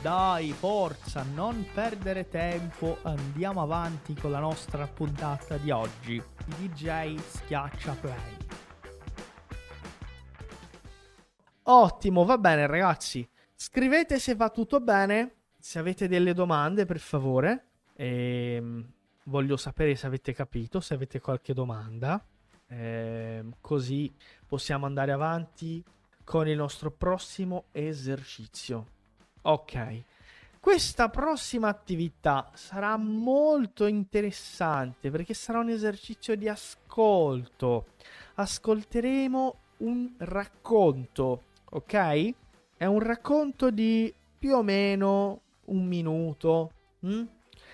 Dai, forza, non perdere tempo, andiamo avanti con la nostra puntata di oggi. DJ schiaccia play. Ottimo, va bene ragazzi. Scrivete se va tutto bene, se avete delle domande per favore. E ehm, voglio sapere se avete capito, se avete qualche domanda. E ehm, così possiamo andare avanti con il nostro prossimo esercizio. Ok. Questa prossima attività sarà molto interessante perché sarà un esercizio di ascolto. Ascolteremo un racconto ok? È un racconto di più o meno un minuto. Mm?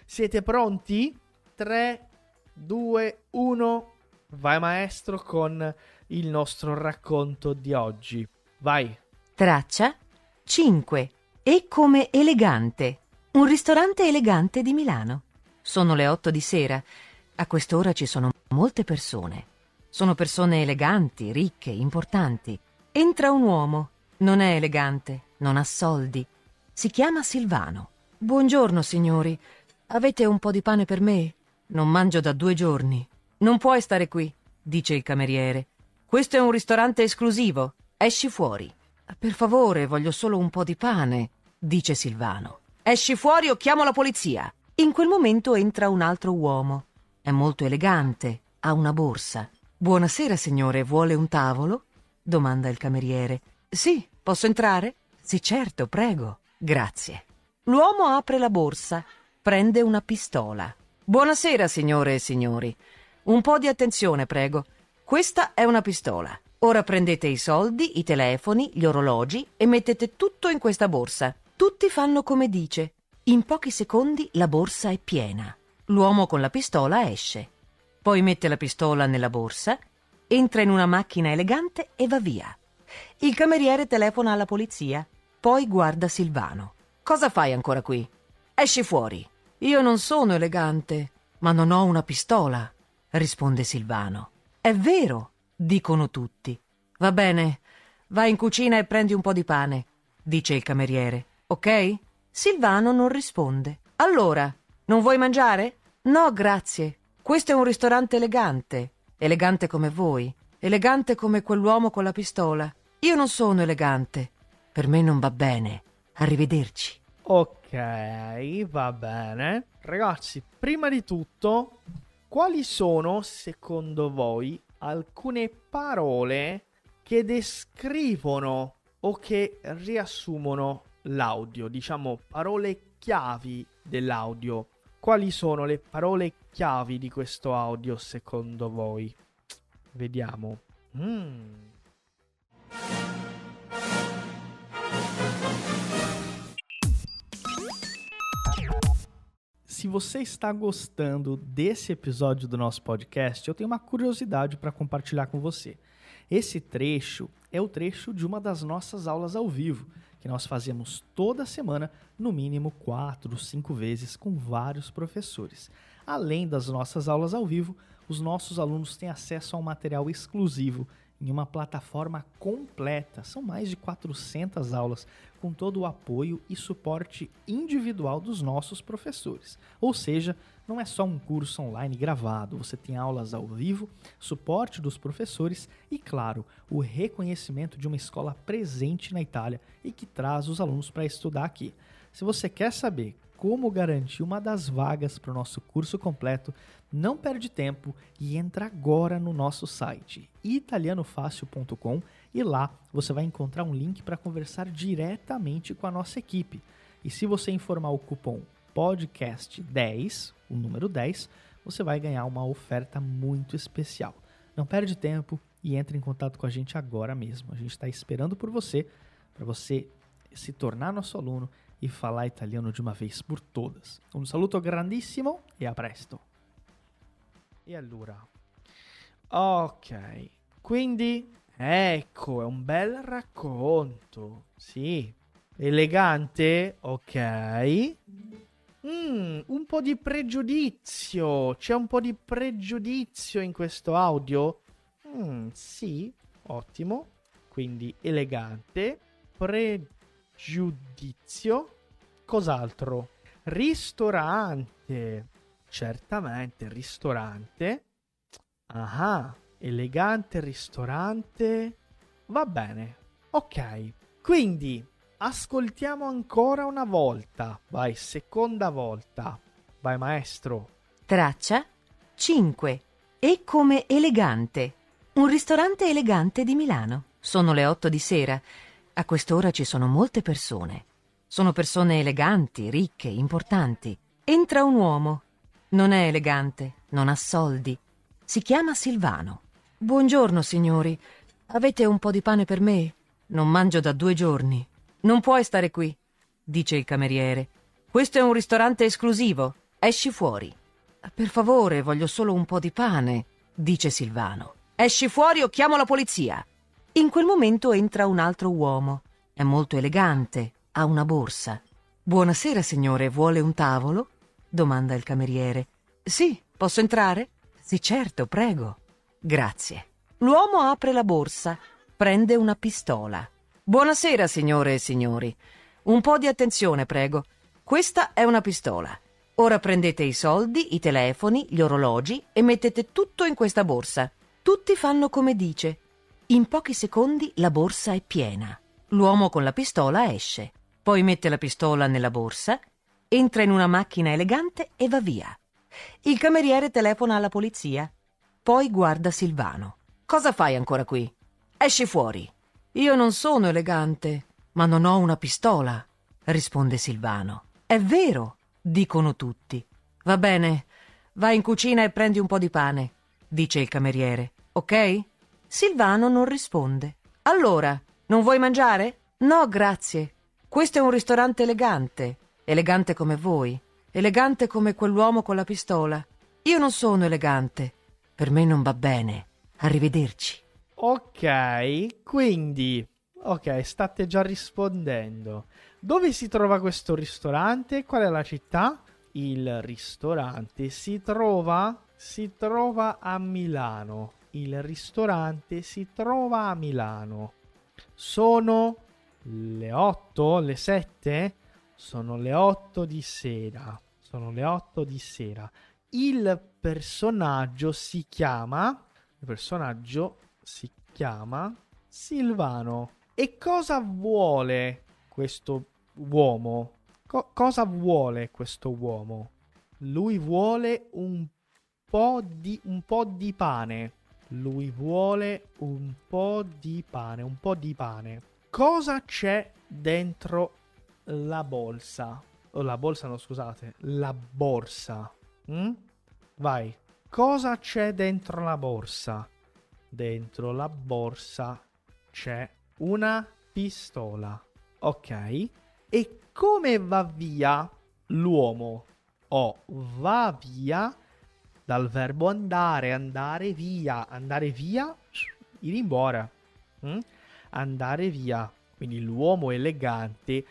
Siete pronti? 3, 2, 1. Vai maestro con il nostro racconto di oggi. Vai. Traccia 5. E come elegante. Un ristorante elegante di Milano. Sono le 8 di sera. A quest'ora ci sono molte persone. Sono persone eleganti, ricche, importanti. Entra un uomo. Non è elegante, non ha soldi. Si chiama Silvano. Buongiorno, signori. Avete un po' di pane per me? Non mangio da due giorni. Non puoi stare qui, dice il cameriere. Questo è un ristorante esclusivo. Esci fuori. Per favore, voglio solo un po' di pane, dice Silvano. Esci fuori o chiamo la polizia. In quel momento entra un altro uomo. È molto elegante, ha una borsa. Buonasera, signore, vuole un tavolo? domanda il cameriere. Sì, posso entrare? Sì, certo, prego. Grazie. L'uomo apre la borsa, prende una pistola. Buonasera, signore e signori. Un po' di attenzione, prego. Questa è una pistola. Ora prendete i soldi, i telefoni, gli orologi e mettete tutto in questa borsa. Tutti fanno come dice. In pochi secondi la borsa è piena. L'uomo con la pistola esce. Poi mette la pistola nella borsa, entra in una macchina elegante e va via. Il cameriere telefona alla polizia, poi guarda Silvano. Cosa fai ancora qui? Esci fuori. Io non sono elegante, ma non ho una pistola, risponde Silvano. È vero, dicono tutti. Va bene, vai in cucina e prendi un po' di pane, dice il cameriere. Ok? Silvano non risponde. Allora, non vuoi mangiare? No, grazie. Questo è un ristorante elegante. Elegante come voi. Elegante come quell'uomo con la pistola. Io non sono elegante. Per me non va bene. Arrivederci. Ok, va bene. Ragazzi, prima di tutto, quali sono, secondo voi, alcune parole che descrivono o che riassumono l'audio? Diciamo, parole chiavi dell'audio. Quali sono le parole chiavi di questo audio, secondo voi? Vediamo. Mmm. Se você está gostando desse episódio do nosso podcast, eu tenho uma curiosidade para compartilhar com você. Esse trecho é o trecho de uma das nossas aulas ao vivo, que nós fazemos toda semana, no mínimo quatro, cinco vezes, com vários professores. Além das nossas aulas ao vivo, os nossos alunos têm acesso a um material exclusivo em uma plataforma completa. São mais de 400 aulas com todo o apoio e suporte individual dos nossos professores. Ou seja, não é só um curso online gravado, você tem aulas ao vivo, suporte dos professores e, claro, o reconhecimento de uma escola presente na Itália e que traz os alunos para estudar aqui. Se você quer saber como garantir uma das vagas para o nosso curso completo, não perde tempo e entra agora no nosso site italianofácil.com e lá você vai encontrar um link para conversar diretamente com a nossa equipe. E se você informar o cupom podcast10, o número 10, você vai ganhar uma oferta muito especial. Não perde tempo e entre em contato com a gente agora mesmo. A gente está esperando por você para você se tornar nosso aluno e falar italiano de uma vez por todas. Un saluto grandissimo e a presto. E allora, ok, quindi ecco, è un bel racconto, sì, elegante, ok. Mm, un po' di pregiudizio, c'è un po' di pregiudizio in questo audio? Mm, sì, ottimo, quindi elegante, pregiudizio, cos'altro? Ristorante, certamente ristorante. Ah, elegante ristorante. Va bene. Ok. Quindi ascoltiamo ancora una volta. Vai, seconda volta. Vai, maestro. Traccia 5. E come elegante. Un ristorante elegante di Milano. Sono le otto di sera. A quest'ora ci sono molte persone. Sono persone eleganti, ricche, importanti. Entra un uomo. Non è elegante, non ha soldi. Si chiama Silvano. Buongiorno, signori. Avete un po' di pane per me? Non mangio da due giorni. Non puoi stare qui, dice il cameriere. Questo è un ristorante esclusivo. Esci fuori. Per favore, voglio solo un po' di pane, dice Silvano. Esci fuori o chiamo la polizia. In quel momento entra un altro uomo. È molto elegante, ha una borsa. Buonasera, signore, vuole un tavolo? domanda il cameriere. Sì, posso entrare? Sì, certo, prego. Grazie. L'uomo apre la borsa, prende una pistola. Buonasera, signore e signori. Un po' di attenzione, prego. Questa è una pistola. Ora prendete i soldi, i telefoni, gli orologi e mettete tutto in questa borsa. Tutti fanno come dice. In pochi secondi la borsa è piena. L'uomo con la pistola esce. Poi mette la pistola nella borsa entra in una macchina elegante e va via. Il cameriere telefona alla polizia. Poi guarda Silvano. Cosa fai ancora qui? Esci fuori. Io non sono elegante, ma non ho una pistola, risponde Silvano. È vero, dicono tutti. Va bene, vai in cucina e prendi un po' di pane, dice il cameriere. Ok? Silvano non risponde. Allora, non vuoi mangiare? No, grazie. Questo è un ristorante elegante elegante come voi, elegante come quell'uomo con la pistola. Io non sono elegante. Per me non va bene. Arrivederci. Ok, quindi... Ok, state già rispondendo. Dove si trova questo ristorante? Qual è la città? Il ristorante si trova... Si trova a Milano. Il ristorante si trova a Milano. Sono le 8, le 7? Sono le 8 di sera. Sono le 8 di sera. Il personaggio si chiama. Il personaggio si chiama Silvano. E cosa vuole questo uomo? Co- cosa vuole questo uomo? Lui vuole un po' di, un po' di pane. Lui vuole un po' di pane, un po' di pane. Cosa c'è dentro la bolsa. O la bolsa, no, scusate. La borsa. Mm? Vai. Cosa c'è dentro la borsa? Dentro la borsa c'è una pistola. Ok. E come va via l'uomo? Oh, va via dal verbo andare, andare via, andare via, ir embora. Mm? Andare via. Quindi l'uomo elegante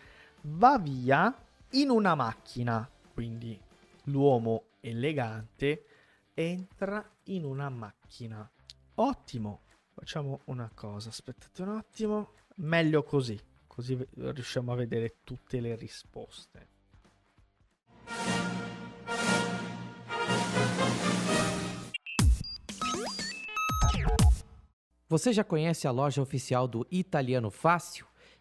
va via in una macchina. Quindi l'uomo elegante entra in una macchina. Ottimo. Facciamo una cosa, aspettate un attimo. Meglio così, così riusciamo a vedere tutte le risposte. Você já conhece a loja oficial do Italiano Fácil?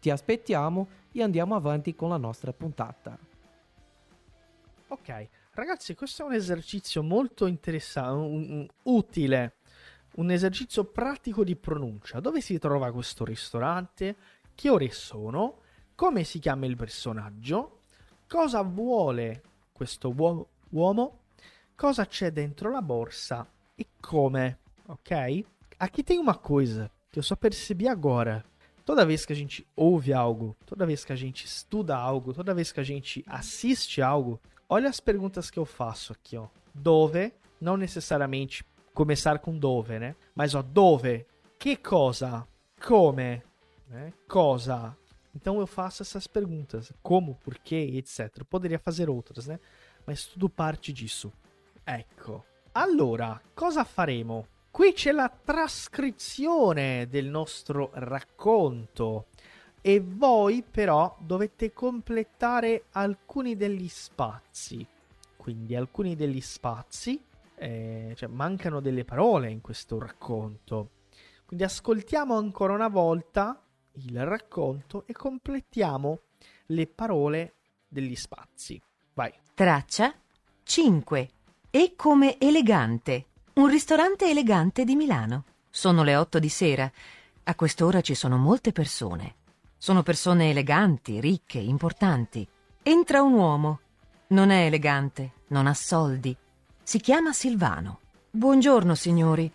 Ti aspettiamo e andiamo avanti con la nostra puntata. Ok, ragazzi, questo è un esercizio molto interessante, utile, un esercizio pratico di pronuncia. Dove si trova questo ristorante? Che ore sono? Come si chiama il personaggio? Cosa vuole questo uo- uomo? Cosa c'è dentro la borsa? E come? Ok? Aqui tem uma coisa que eu só percebi agora. Toda vez que a gente ouve algo, toda vez que a gente estuda algo, toda vez que a gente assiste algo, olha as perguntas que eu faço aqui, ó. Dove, não necessariamente começar com dove, né? Mas ó, dove, que cosa, come, né? Cosa. Então eu faço essas perguntas, como, por quê, etc. Eu poderia fazer outras, né? Mas tudo parte disso. Ecco. Allora, cosa faremo? Qui c'è la trascrizione del nostro racconto e voi però dovete completare alcuni degli spazi. Quindi alcuni degli spazi, eh, cioè mancano delle parole in questo racconto. Quindi ascoltiamo ancora una volta il racconto e completiamo le parole degli spazi. Vai. Traccia 5. E come elegante. Un ristorante elegante di Milano. Sono le otto di sera. A quest'ora ci sono molte persone. Sono persone eleganti, ricche, importanti. Entra un uomo. Non è elegante, non ha soldi. Si chiama Silvano. Buongiorno, signori.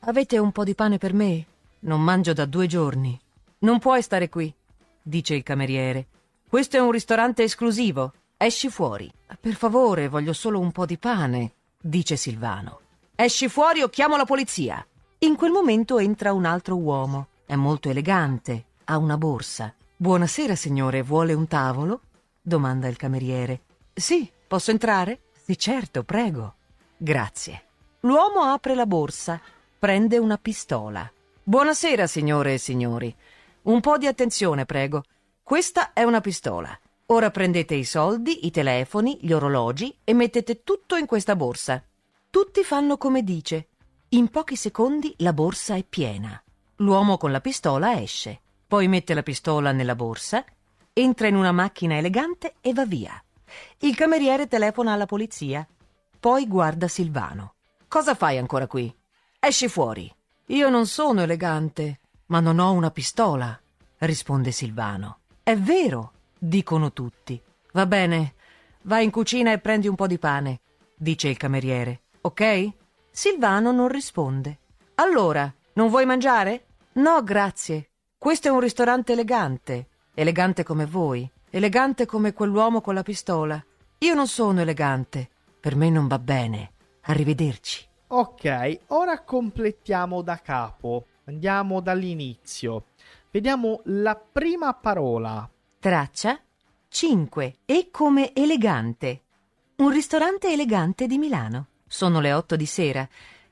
Avete un po' di pane per me? Non mangio da due giorni. Non puoi stare qui, dice il cameriere. Questo è un ristorante esclusivo. Esci fuori. Per favore, voglio solo un po' di pane, dice Silvano. Esci fuori o chiamo la polizia. In quel momento entra un altro uomo. È molto elegante, ha una borsa. Buonasera, signore, vuole un tavolo? domanda il cameriere. Sì, posso entrare? Sì, certo, prego. Grazie. L'uomo apre la borsa, prende una pistola. Buonasera, signore e signori. Un po' di attenzione, prego. Questa è una pistola. Ora prendete i soldi, i telefoni, gli orologi e mettete tutto in questa borsa. Tutti fanno come dice. In pochi secondi la borsa è piena. L'uomo con la pistola esce, poi mette la pistola nella borsa, entra in una macchina elegante e va via. Il cameriere telefona alla polizia, poi guarda Silvano. Cosa fai ancora qui? Esci fuori. Io non sono elegante, ma non ho una pistola, risponde Silvano. È vero, dicono tutti. Va bene, vai in cucina e prendi un po' di pane, dice il cameriere ok? Silvano non risponde. Allora, non vuoi mangiare? No, grazie. Questo è un ristorante elegante. Elegante come voi. Elegante come quell'uomo con la pistola. Io non sono elegante. Per me non va bene. Arrivederci. Ok, ora completiamo da capo. Andiamo dall'inizio. Vediamo la prima parola. Traccia 5. E come elegante. Un ristorante elegante di Milano. Sono le otto di sera.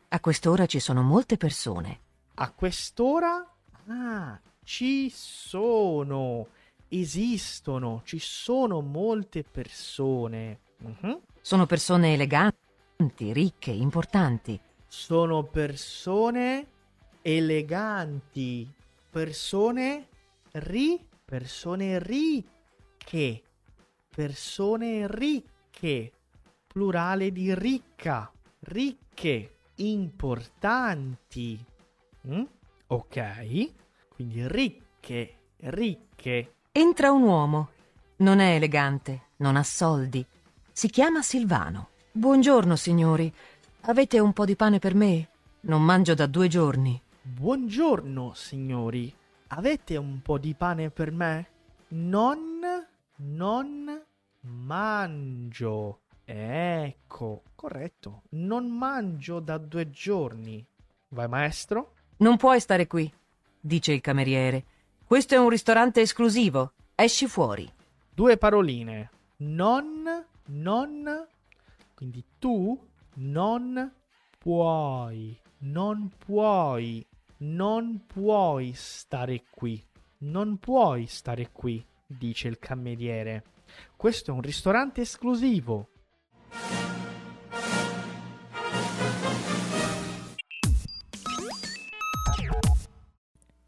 A quest'ora ci sono molte persone. A quest'ora? Ah, ci sono. Esistono. Ci sono molte persone. Uh-huh. Sono persone eleganti, ricche, importanti. Sono persone eleganti. Persone ri. Persone ricche. Persone ricche plurale di ricca, ricche, importanti. Mm? Ok, quindi ricche, ricche. Entra un uomo. Non è elegante, non ha soldi. Si chiama Silvano. Buongiorno, signori. Avete un po' di pane per me? Non mangio da due giorni. Buongiorno, signori. Avete un po' di pane per me? Non, non mangio Ecco, corretto. Non mangio da due giorni. Vai, maestro? Non puoi stare qui, dice il cameriere. Questo è un ristorante esclusivo. Esci fuori. Due paroline. Non, non Quindi tu non puoi, non puoi, non puoi stare qui. Non puoi stare qui, dice il cameriere. Questo è un ristorante esclusivo.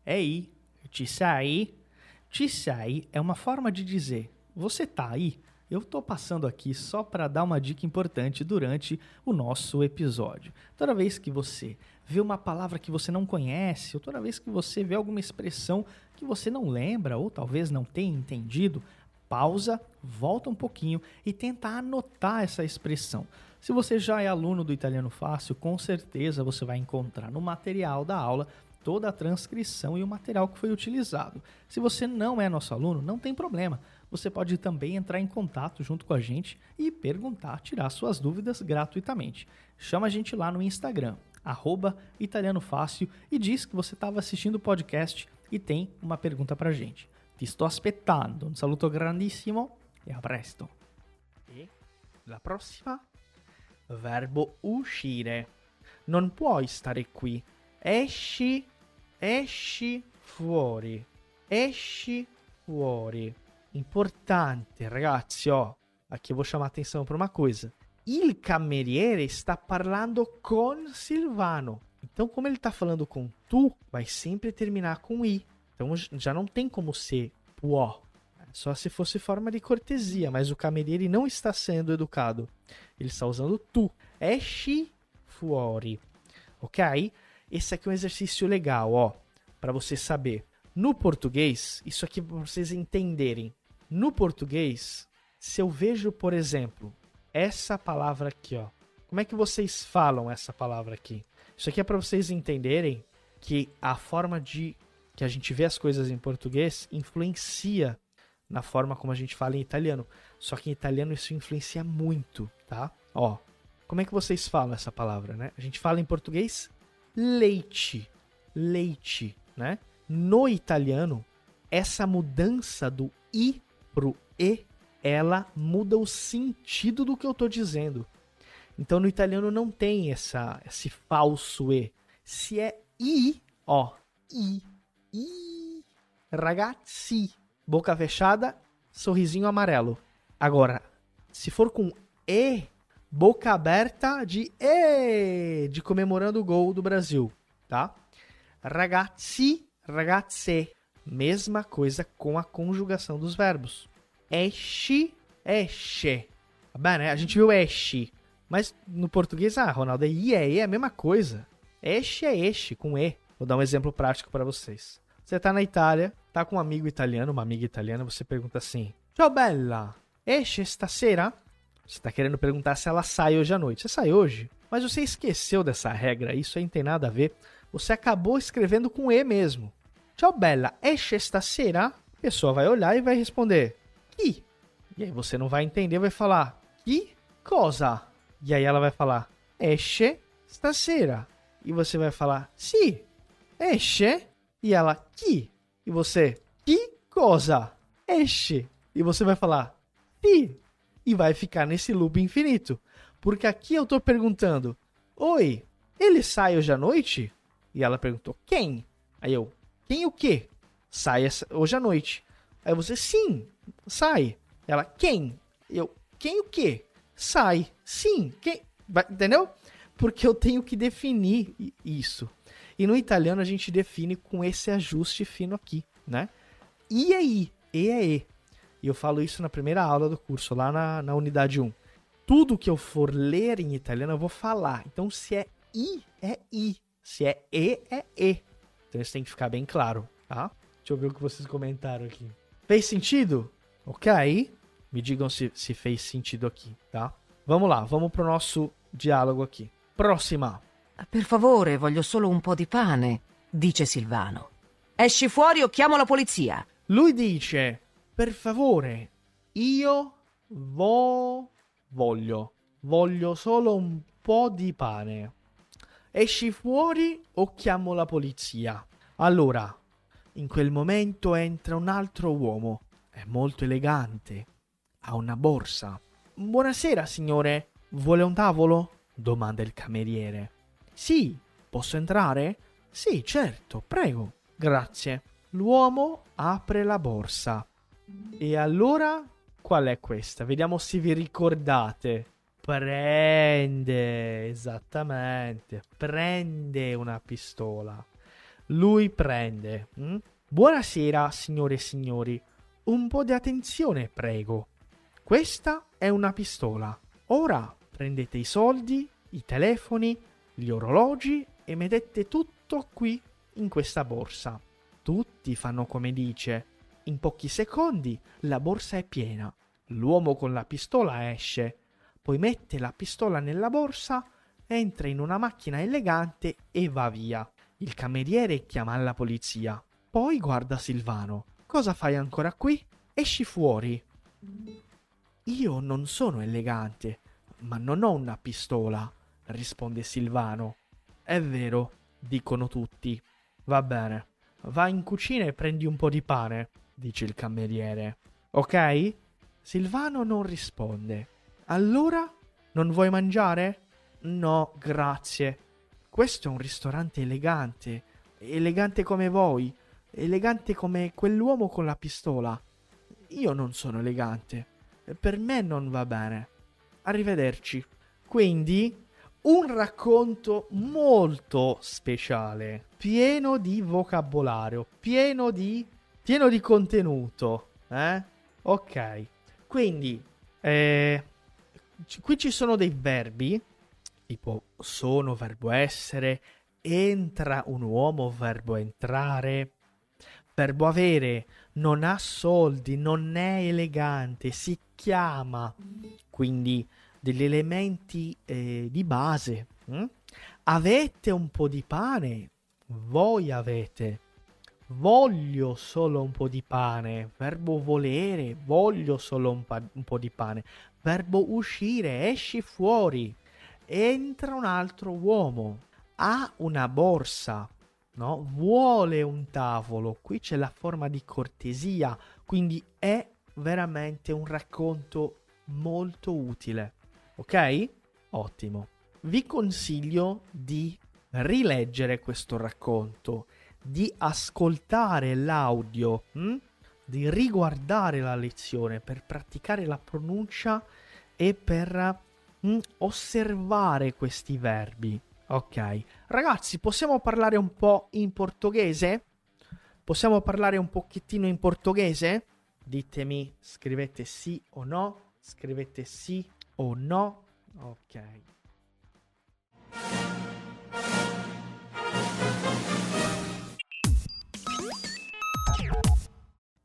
Ehi, ci sei? Ci sei é uma forma de dizer: Você tá aí? Eu tô passando aqui só para dar uma dica importante durante o nosso episódio. Toda vez que você vê uma palavra que você não conhece, ou toda vez que você vê alguma expressão que você não lembra ou talvez não tenha entendido, pausa, volta um pouquinho e tenta anotar essa expressão. Se você já é aluno do Italiano Fácil, com certeza você vai encontrar no material da aula toda a transcrição e o material que foi utilizado. Se você não é nosso aluno, não tem problema. Você pode também entrar em contato junto com a gente e perguntar, tirar suas dúvidas gratuitamente. Chama a gente lá no Instagram, arroba Italiano Fácil, e diz que você estava assistindo o podcast e tem uma pergunta para a gente. Ti sto aspettando. Un saluto grandissimo e a presto. E la prossima? Verbo uscire. Non puoi stare qui. Esci esci fuori, esci fuori. Importante, ragazzi, ó. Aqui eu vou chamar atenção para uma coisa. Il cameriere está parlando com Silvano. Então, como ele está falando com tu, vai sempre terminar com i. Então, já não tem como ser può. Só se fosse forma de cortesia, mas o cameriere não está sendo educado. Ele está usando tu. Esci fuori. Ok? Esse aqui é um exercício legal, ó, para você saber. No português, isso aqui para vocês entenderem. No português, se eu vejo, por exemplo, essa palavra aqui, ó. Como é que vocês falam essa palavra aqui? Isso aqui é para vocês entenderem que a forma de que a gente vê as coisas em português influencia na forma como a gente fala em italiano. Só que em italiano isso influencia muito, tá? Ó, como é que vocês falam essa palavra, né? A gente fala em português leite, leite, né? No italiano, essa mudança do i pro e, ela muda o sentido do que eu tô dizendo. Então no italiano não tem essa esse falso e. Se é i, ó, i, i, ragazzi, boca fechada, sorrisinho amarelo. Agora, se for com e, boca aberta de E, de comemorando o gol do Brasil, tá? Ragazzi, ragazze, mesma coisa com a conjugação dos verbos. Esce, esce. Tá bem, né? A gente viu esce, mas no português, ah, Ronaldo, é I, é E, é a mesma coisa. Esce é esce, com E. Vou dar um exemplo prático para vocês. Você tá na Itália, tá com um amigo italiano, uma amiga italiana, você pergunta assim: Ciao bella, esce stasera? Você está querendo perguntar se ela sai hoje à noite. Você sai hoje? Mas você esqueceu dessa regra, isso aí não tem nada a ver. Você acabou escrevendo com E mesmo. Ciao bella, esce stasera? A pessoa vai olhar e vai responder que. E aí você não vai entender, vai falar que cosa? E aí ela vai falar esce stasera. E você vai falar sì, esce. E ela que. E você que cosa? Esce. E você vai falar sì, e vai ficar nesse loop infinito. Porque aqui eu tô perguntando: Oi, ele sai hoje à noite? E ela perguntou: Quem? Aí eu: Quem o quê? Sai hoje à noite. Aí você: Sim, sai. Ela: Quem? Eu: Quem o quê? Sai. Sim, quem? Entendeu? Porque eu tenho que definir isso. E no italiano a gente define com esse ajuste fino aqui, né? E aí? E E. E eu falo isso na primeira aula do curso, lá na, na unidade 1. Tudo que eu for ler em italiano eu vou falar. Então, se é I, é I. Se é E, é E. Então isso tem que ficar bem claro, tá? Deixa eu ver o que vocês comentaram aqui. Fez sentido? Ok? Me digam se, se fez sentido aqui, tá? Vamos lá, vamos pro nosso diálogo aqui. Próxima. Per favore, voglio solo un po' di pane, dice Silvano. Esci fuori o chiamo la polizia. Lui dice: per favore, io vo... voglio, voglio solo un po' di pane. Esci fuori o chiamo la polizia? Allora, in quel momento entra un altro uomo. È molto elegante. Ha una borsa. Buonasera, signore. vuole un tavolo? domanda il cameriere. Sì, posso entrare? Sì, certo, prego. Grazie. L'uomo apre la borsa. E allora qual è questa? Vediamo se vi ricordate. Prende, esattamente, prende una pistola. Lui prende. Hm? Buonasera, signore e signori. Un po' di attenzione, prego. Questa è una pistola. Ora prendete i soldi, i telefoni, gli orologi e mettete tutto qui in questa borsa. Tutti fanno come dice. In pochi secondi la borsa è piena. L'uomo con la pistola esce, poi mette la pistola nella borsa, entra in una macchina elegante e va via. Il cameriere chiama la polizia. Poi guarda Silvano. Cosa fai ancora qui? Esci fuori. Io non sono elegante, ma non ho una pistola, risponde Silvano. È vero, dicono tutti. Va bene. Va in cucina e prendi un po' di pane, dice il cameriere. Ok? Silvano non risponde. Allora? Non vuoi mangiare? No, grazie. Questo è un ristorante elegante. Elegante come voi. Elegante come quell'uomo con la pistola. Io non sono elegante. Per me non va bene. Arrivederci. Quindi un racconto molto speciale, pieno di vocabolario, pieno di, pieno di contenuto. Eh? Ok, quindi eh, qui ci sono dei verbi, tipo sono, verbo essere, entra un uomo, verbo entrare, verbo avere, non ha soldi, non è elegante, si chiama, quindi degli elementi eh, di base. Hm? Avete un po' di pane? Voi avete. Voglio solo un po' di pane. Verbo volere. Voglio solo un, pa- un po' di pane. Verbo uscire. Esci fuori. Entra un altro uomo. Ha una borsa. No? Vuole un tavolo. Qui c'è la forma di cortesia. Quindi è veramente un racconto molto utile. Ok? Ottimo. Vi consiglio di rileggere questo racconto, di ascoltare l'audio, hm? di riguardare la lezione per praticare la pronuncia e per hm, osservare questi verbi. Ok, ragazzi, possiamo parlare un po' in portoghese? Possiamo parlare un pochettino in portoghese? Ditemi, scrivete sì o no, scrivete sì o no? Ok.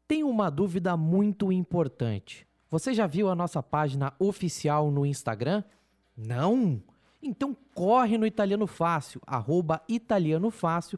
Tem uma dúvida muito importante. Você já viu a nossa página oficial no Instagram? Não? Então corre no Italiano Fácil, arroba Italiano Fácil,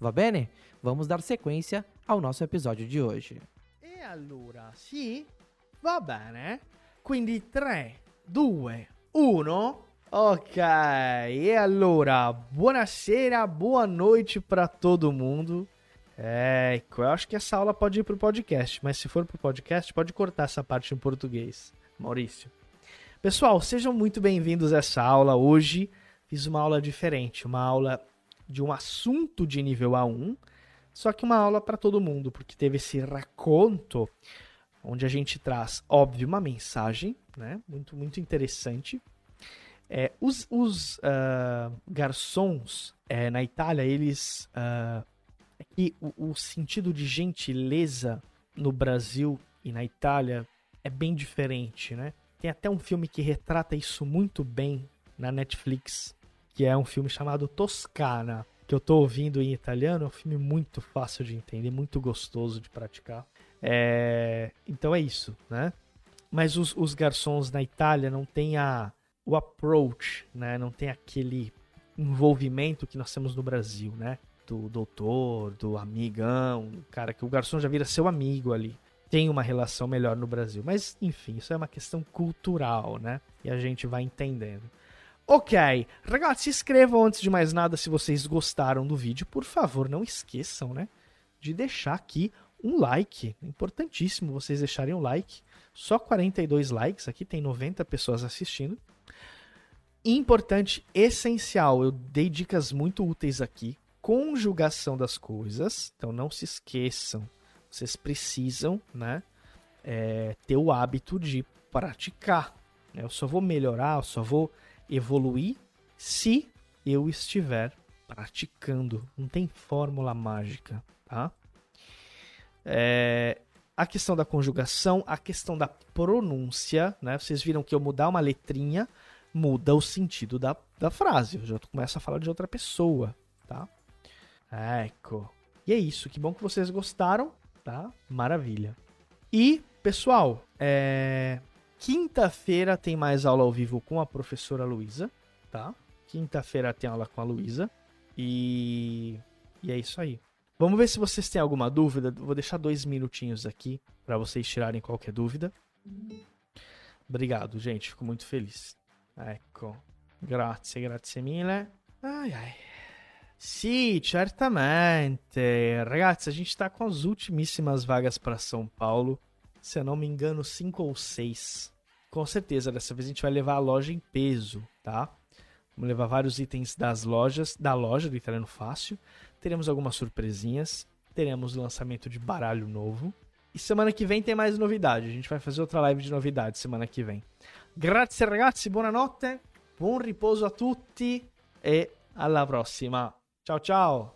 Va bene? Vamos dar sequência ao nosso episódio de hoje. E allora, sì, va bene. Quindi 3, 2, 1. Ok, e allora, buonasera, boa noite para todo mundo. Ecco, eu acho que essa aula pode ir pro podcast, mas se for pro podcast, pode cortar essa parte em português. Maurício. Pessoal, sejam muito bem-vindos a essa aula. Hoje fiz uma aula diferente, uma aula de um assunto de nível A1, só que uma aula para todo mundo, porque teve esse raconto onde a gente traz, óbvio, uma mensagem, né? Muito, muito interessante. É, os os uh, garçons é, na Itália, eles. Uh, que o, o sentido de gentileza no Brasil e na Itália é bem diferente, né? Tem até um filme que retrata isso muito bem na Netflix, que é um filme chamado Toscana, que eu tô ouvindo em italiano. É um filme muito fácil de entender, muito gostoso de praticar. É... Então é isso, né? Mas os, os garçons na Itália não têm a, o approach, né? Não tem aquele envolvimento que nós temos no Brasil, né? Do doutor, do amigão, cara que o garçom já vira seu amigo ali. Tem uma relação melhor no Brasil. Mas, enfim, isso é uma questão cultural, né? E a gente vai entendendo. Ok, ragazzi, inscrevam antes de mais nada se vocês gostaram do vídeo. Por favor, não esqueçam, né? De deixar aqui um like. É importantíssimo vocês deixarem um like. Só 42 likes, aqui tem 90 pessoas assistindo. Importante, essencial, eu dei dicas muito úteis aqui. Conjugação das coisas, então não se esqueçam. Vocês precisam, né? É, ter o hábito de praticar. Né? Eu só vou melhorar, eu só vou evoluir se eu estiver praticando. Não tem fórmula mágica, tá? É, a questão da conjugação, a questão da pronúncia, né? Vocês viram que eu mudar uma letrinha muda o sentido da, da frase. Eu já começo a falar de outra pessoa, tá? Eco. E é isso. Que bom que vocês gostaram, tá? Maravilha. E, pessoal, é... quinta-feira tem mais aula ao vivo com a professora Luísa, tá? Quinta-feira tem aula com a Luísa. E... e é isso aí. Vamos ver se vocês têm alguma dúvida. Vou deixar dois minutinhos aqui para vocês tirarem qualquer dúvida. Obrigado, gente. Fico muito feliz. Ecco. Grazie, grazie mille. Ai, ai. Sì, certamente. Ragazzi, a gente está com as ultimíssimas vagas para São Paulo. Se eu não me engano, cinco ou seis. Com certeza, dessa vez a gente vai levar a loja em peso, tá? Vamos levar vários itens das lojas, da loja do Italiano Fácil teremos algumas surpresinhas, teremos lançamento de baralho novo. E semana que vem tem mais novidade. A gente vai fazer outra live de novidade semana que vem. Grazie ragazzi, buonanotte, buon riposo a tutti e alla prossima. Ciao ciao!